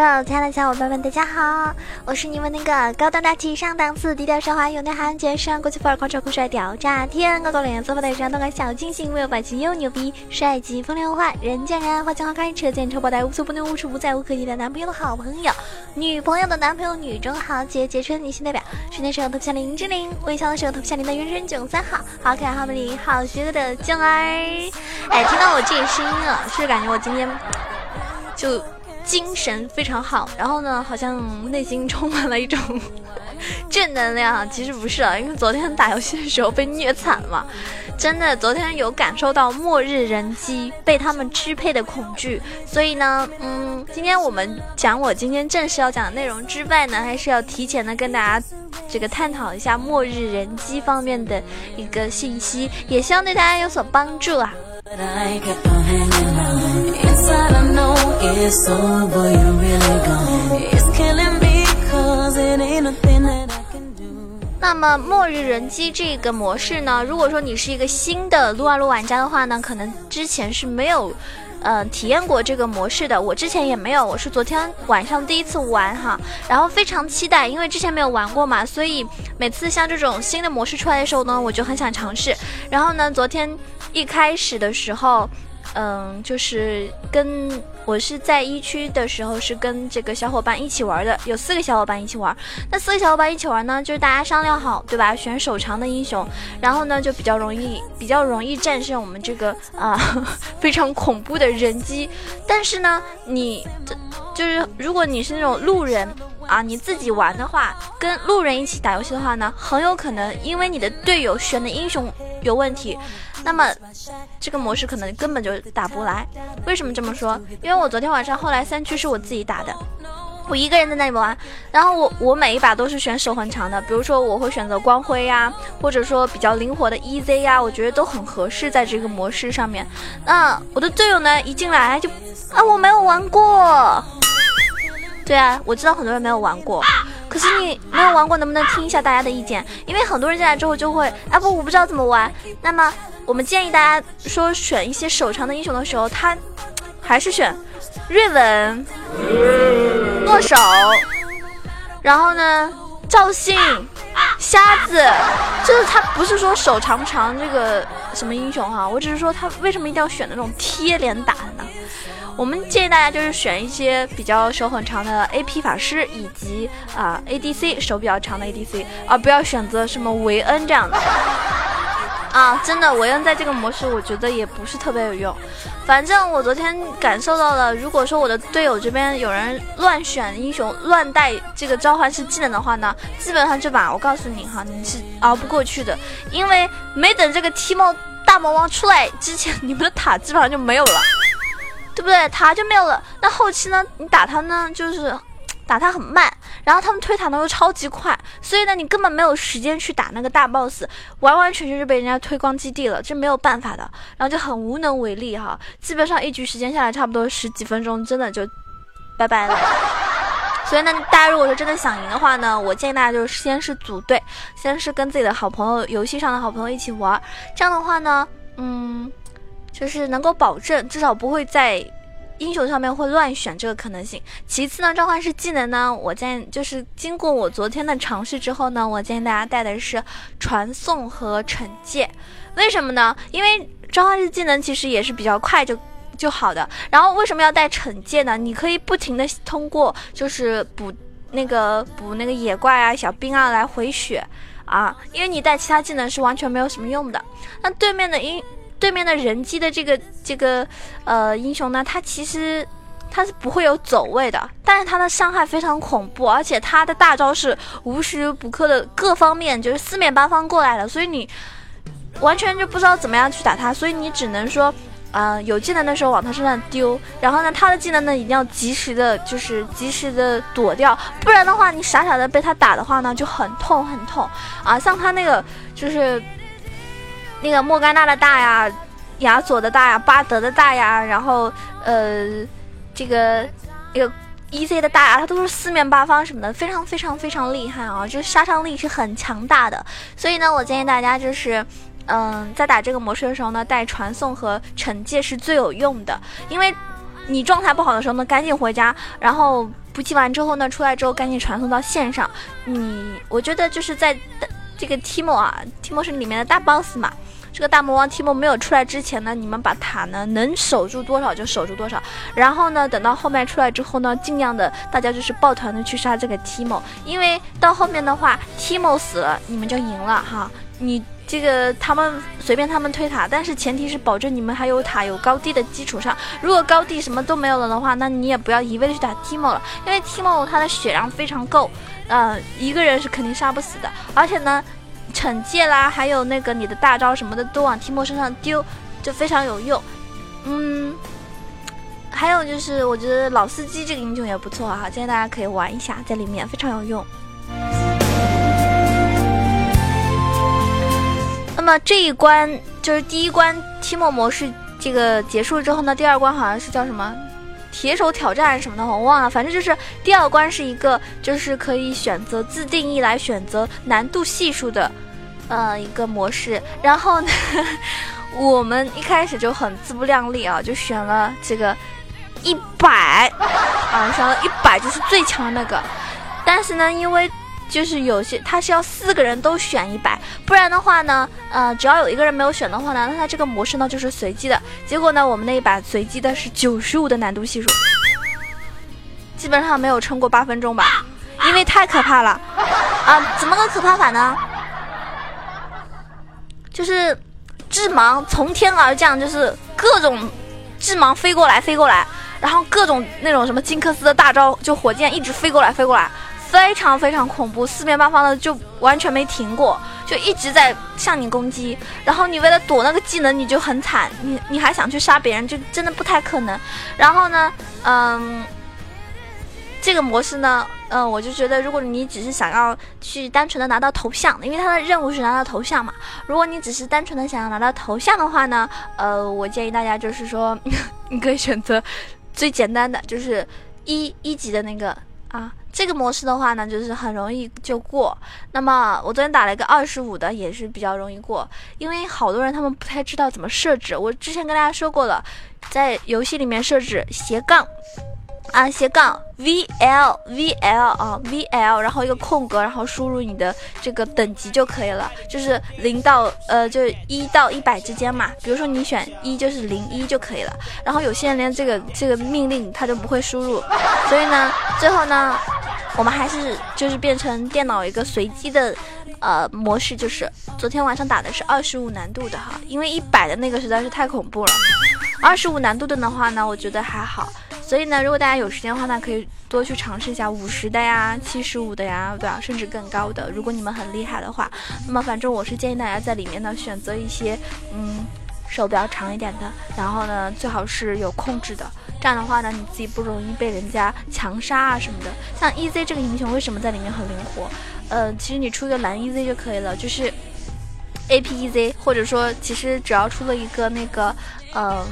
Hello，亲爱的小伙伴们，大家好，我是你们那个高端大气上档次、低调奢华有内涵、绝世国际范儿、狂拽酷帅屌炸天、高高冷颜色发带上动感小清新、没有霸气又牛逼、帅气风流坏、人见人爱、花见花开、车见车爆胎、无所不能、无处不在、无可替代男朋友的好朋友、女朋友的男朋友、女中豪杰、杰出女性代表、睡的时候头像林志玲、微笑的时候头像林的原神囧三号、好可爱、好美丽、好邪恶的囧儿。哎，听到我这个声音啊，是不是感觉我今天就？精神非常好，然后呢，好像内心充满了一种 正能量。其实不是啊，因为昨天打游戏的时候被虐惨了，真的，昨天有感受到末日人机被他们支配的恐惧。所以呢，嗯，今天我们讲我今天正式要讲的内容之外呢，还是要提前的跟大家这个探讨一下末日人机方面的一个信息，也希望对大家有所帮助啊。那么末日人机这个模式呢？如果说你是一个新的撸啊撸玩家的话呢，可能之前是没有，呃，体验过这个模式的。我之前也没有，我是昨天晚上第一次玩哈，然后非常期待，因为之前没有玩过嘛，所以每次像这种新的模式出来的时候呢，我就很想尝试。然后呢，昨天一开始的时候。嗯，就是跟我是在一区的时候，是跟这个小伙伴一起玩的，有四个小伙伴一起玩。那四个小伙伴一起玩呢，就是大家商量好，对吧？选手长的英雄，然后呢就比较容易，比较容易战胜我们这个啊 非常恐怖的人机。但是呢，你这就是如果你是那种路人啊，你自己玩的话，跟路人一起打游戏的话呢，很有可能因为你的队友选的英雄有问题。那么，这个模式可能根本就打不来。为什么这么说？因为我昨天晚上后来三区是我自己打的，我一个人在那里玩。然后我我每一把都是选手很长的，比如说我会选择光辉呀，或者说比较灵活的 EZ 呀，我觉得都很合适在这个模式上面。那我的队友呢，一进来就啊，我没有玩过。对啊，我知道很多人没有玩过。可是你没有玩过，能不能听一下大家的意见？因为很多人进来之后就会，啊不，我不知道怎么玩。那么我们建议大家说选一些手长的英雄的时候，他还是选瑞文、诺手，然后呢，赵信、瞎子，就是他不是说手长不长这个什么英雄哈，我只是说他为什么一定要选那种贴脸打的呢？我们建议大家就是选一些比较手很长的 AP 法师，以及啊 ADC 手比较长的 ADC，而不要选择什么维恩这样的。啊，真的维恩在这个模式我觉得也不是特别有用。反正我昨天感受到了，如果说我的队友这边有人乱选英雄、乱带这个召唤师技能的话呢，基本上这把我告诉你哈，你是熬不过去的，因为没等这个 T MO 大魔王出来之前，你们的塔基本上就没有了。对不对？塔就没有了。那后期呢？你打他呢，就是打他很慢，然后他们推塔呢又超级快，所以呢，你根本没有时间去打那个大 boss，完完全全就被人家推光基地了，这没有办法的。然后就很无能为力哈。基本上一局时间下来，差不多十几分钟，真的就拜拜了。所以呢，大家如果说真的想赢的话呢，我建议大家就是先是组队，先是跟自己的好朋友，游戏上的好朋友一起玩，这样的话呢，嗯。就是能够保证至少不会在英雄上面会乱选这个可能性。其次呢，召唤师技能呢，我建议就是经过我昨天的尝试之后呢，我建议大家带的是传送和惩戒。为什么呢？因为召唤师技能其实也是比较快就就好的。然后为什么要带惩戒呢？你可以不停的通过就是补那个补那个野怪啊、小兵啊来回血啊，因为你带其他技能是完全没有什么用的。那对面的英。对面的人机的这个这个呃英雄呢，他其实他是不会有走位的，但是他的伤害非常恐怖，而且他的大招是无时无刻的各方面就是四面八方过来的，所以你完全就不知道怎么样去打他，所以你只能说啊有技能的时候往他身上丢，然后呢他的技能呢一定要及时的，就是及时的躲掉，不然的话你傻傻的被他打的话呢就很痛很痛啊，像他那个就是。那个莫甘娜的大呀，亚索的大呀，巴德的大呀，然后呃，这个那个 EZ 的大呀，他都是四面八方什么的，非常非常非常厉害啊！就是杀伤力是很强大的。所以呢，我建议大家就是，嗯，在打这个模式的时候呢，带传送和惩戒是最有用的，因为你状态不好的时候呢，赶紧回家，然后补给完之后呢，出来之后赶紧传送到线上。你我觉得就是在这个 Timo 啊，Timo 是里面的大 boss 嘛。这个大魔王 Timo 没有出来之前呢，你们把塔呢能守住多少就守住多少。然后呢，等到后面出来之后呢，尽量的大家就是抱团的去杀这个 Timo，因为到后面的话，Timo 死了，你们就赢了哈。你这个他们随便他们推塔，但是前提是保证你们还有塔有高地的基础上。如果高地什么都没有了的话，那你也不要一味的去打 Timo 了，因为 Timo 他的血量非常够，呃，一个人是肯定杀不死的，而且呢。惩戒啦，还有那个你的大招什么的都往提莫身上丢，就非常有用。嗯，还有就是我觉得老司机这个英雄也不错哈，建议大家可以玩一下，在里面非常有用。么这一关就是第一关提莫模式这个结束之后呢，第二关好像是叫什么？铁手挑战什么的，我忘了。反正就是第二关是一个，就是可以选择自定义来选择难度系数的，呃，一个模式。然后呢，我们一开始就很自不量力啊，就选了这个一百啊，选了一百就是最强的那个。但是呢，因为就是有些他是要四个人都选一百，不然的话呢，呃，只要有一个人没有选的话呢，那他这个模式呢就是随机的。结果呢，我们那一把随机的是九十五的难度系数，基本上没有撑过八分钟吧，因为太可怕了啊！怎么个可怕法呢？就是致盲从天而降，就是各种致盲飞过来飞过来，然后各种那种什么金克斯的大招，就火箭一直飞过来飞过来。非常非常恐怖，四面八方的就完全没停过，就一直在向你攻击。然后你为了躲那个技能，你就很惨，你你还想去杀别人，就真的不太可能。然后呢，嗯，这个模式呢，嗯，我就觉得，如果你只是想要去单纯的拿到头像，因为它的任务是拿到头像嘛。如果你只是单纯的想要拿到头像的话呢，呃，我建议大家就是说，你可以选择最简单的，就是一一级的那个啊。这个模式的话呢，就是很容易就过。那么我昨天打了一个二十五的，也是比较容易过，因为好多人他们不太知道怎么设置。我之前跟大家说过了，在游戏里面设置斜杠。啊，斜杠 V L V L 啊 V L，然后一个空格，然后输入你的这个等级就可以了，就是零到呃，就是一到一百之间嘛。比如说你选一，就是零一就可以了。然后有些人连这个这个命令他都不会输入，所以呢，最后呢，我们还是就是变成电脑一个随机的呃模式，就是昨天晚上打的是二十五难度的哈，因为一百的那个实在是太恐怖了。二十五难度的的话呢，我觉得还好。所以呢，如果大家有时间的话呢，可以多去尝试一下五十的呀、七十五的呀，对吧？甚至更高的。如果你们很厉害的话，那么反正我是建议大家在里面呢选择一些嗯手比较长一点的，然后呢最好是有控制的，这样的话呢你自己不容易被人家强杀啊什么的。像 EZ 这个英雄为什么在里面很灵活？呃，其实你出个蓝 EZ 就可以了，就是 AP EZ，或者说其实只要出了一个那个嗯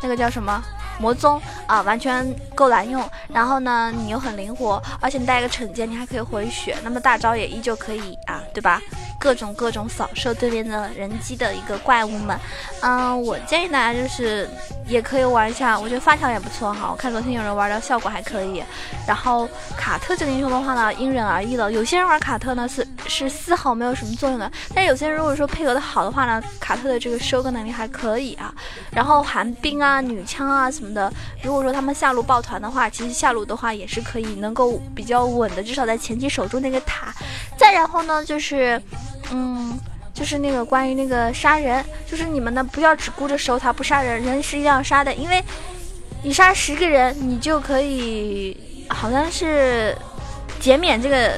那个叫什么？魔宗啊，完全够难用。然后呢，你又很灵活，而且你带一个惩戒，你还可以回血。那么大招也依旧可以啊，对吧？各种各种扫射对面的人机的一个怪物们。嗯，我建议大家就是也可以玩一下，我觉得发条也不错哈。我看昨天有人玩的效果还可以。然后卡特这个英雄的话呢，因人而异了。有些人玩卡特呢是是丝毫没有什么作用的，但有些人如果说配合的好的话呢，卡特的这个收割能力还可以啊。然后寒冰啊、女枪啊什么。的，如果说他们下路抱团的话，其实下路的话也是可以能够比较稳的，至少在前期守住那个塔。再然后呢，就是，嗯，就是那个关于那个杀人，就是你们呢不要只顾着守塔不杀人，人是一定要杀的，因为你杀十个人，你就可以好像是减免这个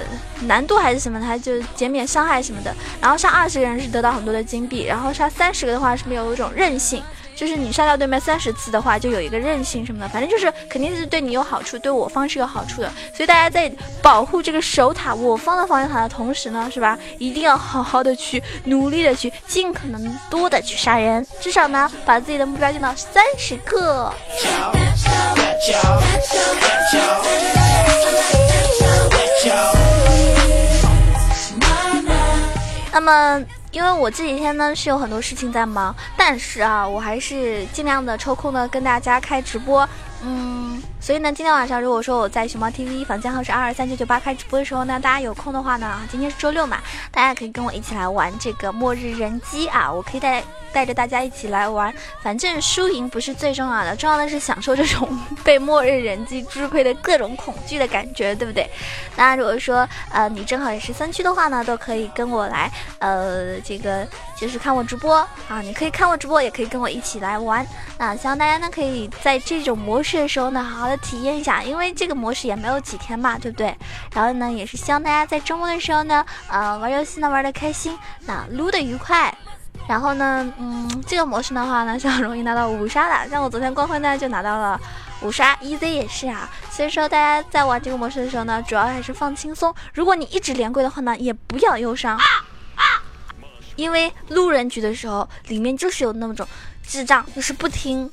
难度还是什么的，还就减免伤害什么的。然后杀二十个人是得到很多的金币，然后杀三十个的话是没有一种韧性。就是你杀掉对面三十次的话，就有一个韧性什么的，反正就是肯定是对你有好处，对我方是有好处的。所以大家在保护这个守塔我方的防御塔的同时呢，是吧？一定要好好的去努力的去尽可能多的去杀人，至少呢把自己的目标定到三十个。那么。因为我这几天呢是有很多事情在忙，但是啊，我还是尽量的抽空呢跟大家开直播。嗯，所以呢，今天晚上如果说我在熊猫 TV 房间号是二二三九九八开直播的时候呢，大家有空的话呢，今天是周六嘛，大家可以跟我一起来玩这个末日人机啊，我可以带带着大家一起来玩，反正输赢不是最重要的，重要的是享受这种被末日人机支配的各种恐惧的感觉，对不对？那如果说呃你正好也是三区的话呢，都可以跟我来呃这个就是看我直播啊，你可以看我直播，也可以跟我一起来玩。那希望大家呢可以在这种模式。的时候呢，好好体验一下，因为这个模式也没有几天嘛，对不对？然后呢，也是希望大家在周末的时候呢，呃，玩游戏呢玩的开心，那撸的愉快。然后呢，嗯，这个模式的话呢，是很容易拿到五杀的。像我昨天光辉呢就拿到了五杀，EZ 也是啊。所以说大家在玩这个模式的时候呢，主要还是放轻松。如果你一直连跪的话呢，也不要忧伤，因为路人局的时候，里面就是有那么种智障，就是不听。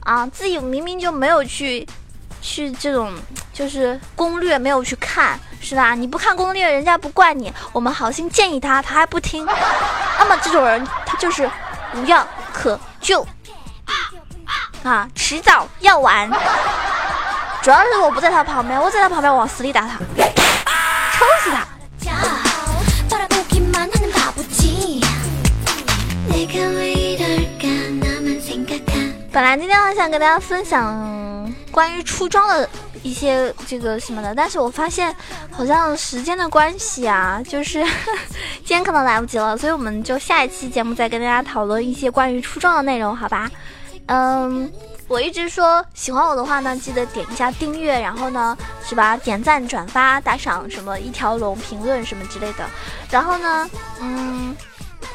啊，自己明明就没有去，去这种就是攻略没有去看，是吧？你不看攻略，人家不怪你。我们好心建议他，他还不听。那么这种人，他就是无药可救啊，迟早要完。主要是我不在他旁边，我在他旁边往死里打他，抽死他。本来今天还想跟大家分享关于出装的一些这个什么的，但是我发现好像时间的关系啊，就是 今天可能来不及了，所以我们就下一期节目再跟大家讨论一些关于出装的内容，好吧？嗯，我一直说喜欢我的话呢，记得点一下订阅，然后呢是吧？点赞、转发、打赏什么一条龙、评论什么之类的，然后呢，嗯。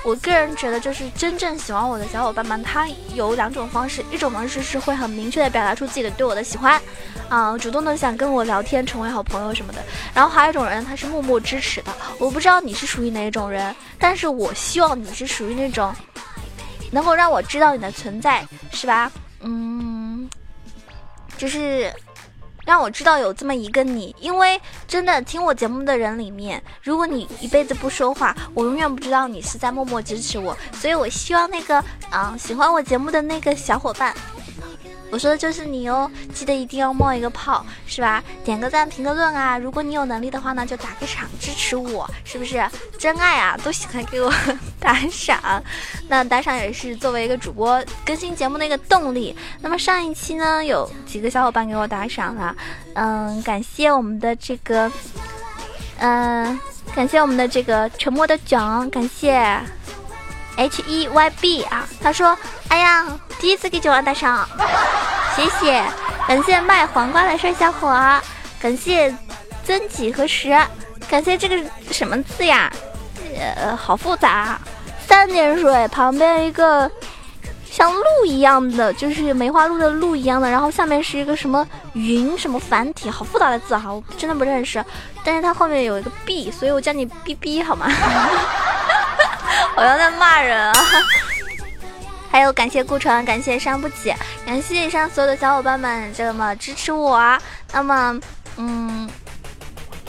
我个人觉得，就是真正喜欢我的小伙伴们，他有两种方式，一种方式是会很明确的表达出自己的对我的喜欢，啊，主动的想跟我聊天，成为好朋友什么的。然后还有一种人，他是默默支持的。我不知道你是属于哪一种人，但是我希望你是属于那种，能够让我知道你的存在，是吧？嗯，就是。让我知道有这么一个你，因为真的听我节目的人里面，如果你一辈子不说话，我永远不知道你是在默默支持我。所以我希望那个，嗯，喜欢我节目的那个小伙伴。我说的就是你哦，记得一定要冒一个泡，是吧？点个赞，评个论啊！如果你有能力的话呢，就打个赏支持我，是不是？真爱啊，都喜欢给我 打赏。那打赏也是作为一个主播更新节目的一个动力。那么上一期呢，有几个小伙伴给我打赏了，嗯，感谢我们的这个，嗯，感谢我们的这个沉默的囧，感谢。H E Y B 啊，他说：“哎呀，第一次给九万打赏，谢谢，感谢卖黄瓜的帅小伙，感谢曾几何时，感谢这个什么字呀？呃，好复杂，三点水旁边一个像鹿一样的，就是梅花鹿的鹿一样的，然后下面是一个什么云什么繁体，好复杂的字哈，我真的不认识，但是它后面有一个 B，所以我叫你 B B 好吗？”好像在骂人啊！还有感谢顾城，感谢伤不起，感谢以上所有的小伙伴们这么支持我。那么，嗯，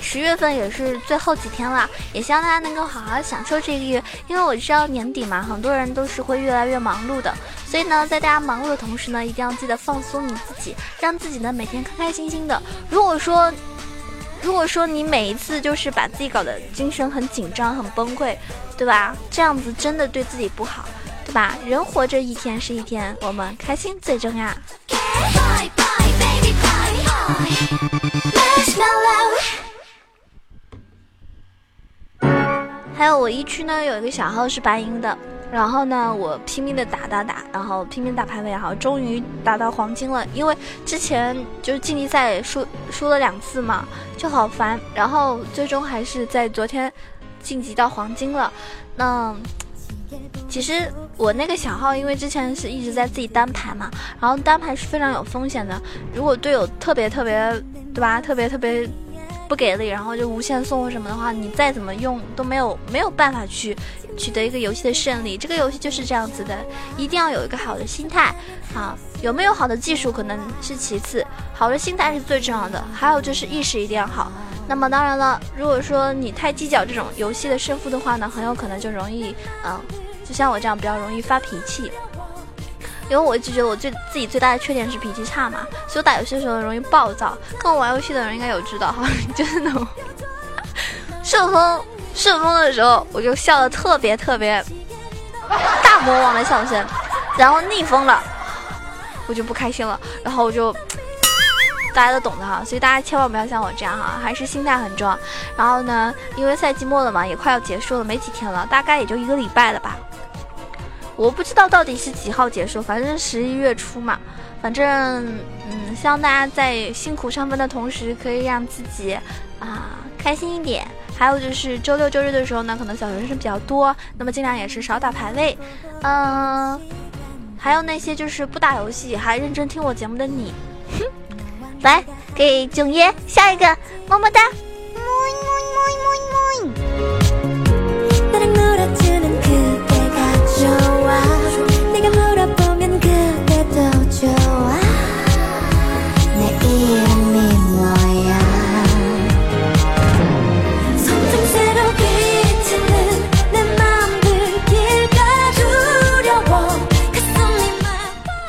十月份也是最后几天了，也希望大家能够好好享受这个月，因为我知道年底嘛，很多人都是会越来越忙碌的。所以呢，在大家忙碌的同时呢，一定要记得放松你自己，让自己呢每天开开心心的。如果说，如果说你每一次就是把自己搞得精神很紧张、很崩溃，对吧？这样子真的对自己不好，吧？人活着一天是一天，我们开心最重要。还有我一区呢，有一个小号是白银的。然后呢，我拼命的打打打，然后拼命打排位，好，终于打到黄金了。因为之前就是竞技赛输输了两次嘛，就好烦。然后最终还是在昨天晋级到黄金了。那其实我那个小号，因为之前是一直在自己单排嘛，然后单排是非常有风险的。如果队友特别特别，对吧？特别特别不给力，然后就无限送或什么的话，你再怎么用都没有没有办法去取得一个游戏的胜利。这个游戏就是这样子的，一定要有一个好的心态啊。有没有好的技术可能是其次，好的心态是最重要的。还有就是意识一定要好。那么当然了，如果说你太计较这种游戏的胜负的话呢，很有可能就容易，嗯，就像我这样比较容易发脾气。因为我一直觉得我最自己最大的缺点是脾气差嘛，所以打游戏的时候容易暴躁。跟我玩游戏的人应该有知道哈，就是那种顺风顺风的时候，我就笑的特别特别大魔王的笑声，然后逆风了，我就不开心了，然后我就。大家都懂的哈，所以大家千万不要像我这样哈，还是心态很重要。然后呢，因为赛季末了嘛，也快要结束了，没几天了，大概也就一个礼拜了吧。我不知道到底是几号结束，反正十一月初嘛。反正嗯，希望大家在辛苦上班的同时，可以让自己啊开心一点。还有就是周六周日的时候呢，可能小学生比较多，那么尽量也是少打排位。嗯，还有那些就是不打游戏还认真听我节目的你，哼。来给囧爷下一个么么哒。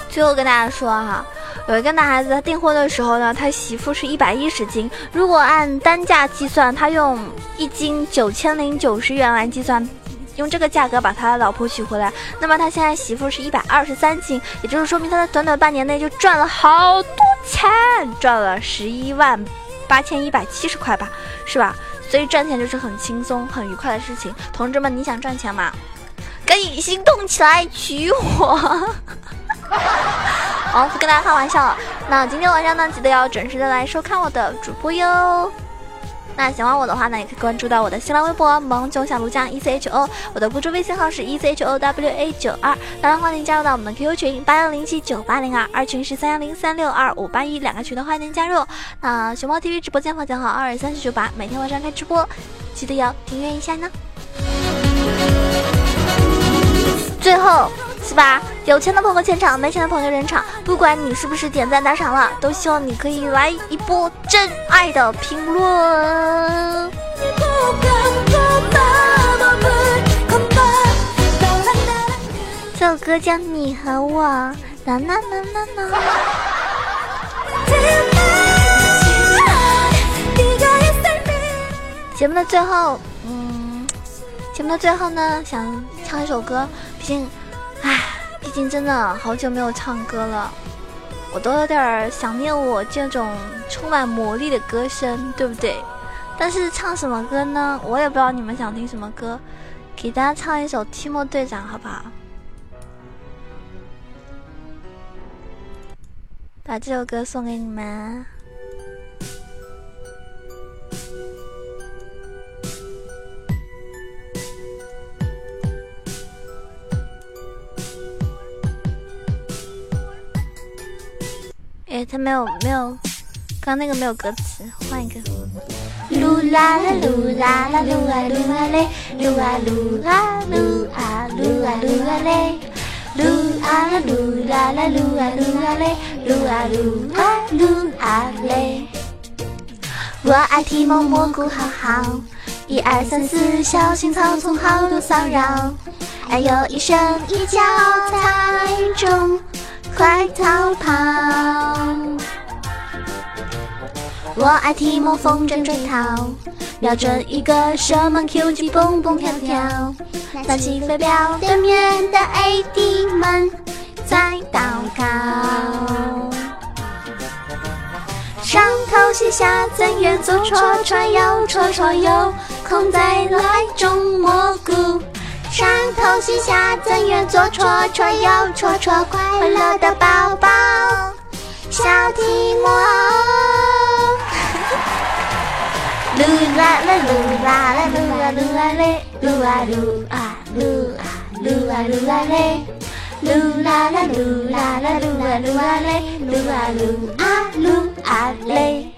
最后跟大家说哈。有一个男孩子，他订婚的时候呢，他媳妇是一百一十斤。如果按单价计算，他用一斤九千零九十元来计算，用这个价格把他老婆娶回来，那么他现在媳妇是一百二十三斤，也就是说明他在短短半年内就赚了好多钱，赚了十一万八千一百七十块吧，是吧？所以赚钱就是很轻松、很愉快的事情。同志们，你想赚钱吗？赶紧行动起来，娶我！好，不跟大家开玩笑了。那今天晚上呢，记得要准时的来收看我的主播哟。那喜欢我的话呢，也可以关注到我的新浪微博“萌囧小卢酱 E C H O”，我的公众微信号是 E C H O W A 九二。当然，欢迎加入到我们的 QQ 群八幺零七九八零二，二群是三幺零三六二五八一，两个群的欢迎加入。那熊猫 TV 直播间房间号二二三四九八，每天晚上开直播，记得要订阅一下呢。最后。是吧？有钱的朋友前场，没钱的朋友人场。不管你是不是点赞打赏了，都希望你可以来一波真爱的评论。这首歌叫《你和我》。啦啦啦啦啦。节目的最后，嗯，节目的最后呢，想唱一首歌，毕竟。毕竟真的好久没有唱歌了，我都有点想念我这种充满魔力的歌声，对不对？但是唱什么歌呢？我也不知道你们想听什么歌，给大家唱一首《提莫队长》好不好？把这首歌送给你们。哎，他没有没有，刚那个没有歌词，换一个。噜啦啦噜啦啦噜啊噜啊嘞，噜啊噜啊噜啊噜啊噜啊嘞，噜啊啦噜啦啦噜啊噜啊嘞，噜啊噜啊噜啊嘞。我爱提莫蘑菇好好，一二三四小心草丛好多骚扰，哎呦一声一脚踩中。快逃跑！我爱提莫风筝追逃，瞄准一个射门 QG，蹦蹦跳跳，拿起飞镖，对面的 AD 们在祷告。上头写下怎愿左戳戳右戳戳右，空在来种蘑菇。上头卸下，怎愿左戳戳右戳戳，快乐的宝宝，小提莫。噜啦啦噜啦啦噜啊噜啊嘞，噜啊噜啊噜啊噜啊噜啊嘞，噜啦啦噜啦啦噜啊噜啊嘞，噜啊噜啊噜啊嘞。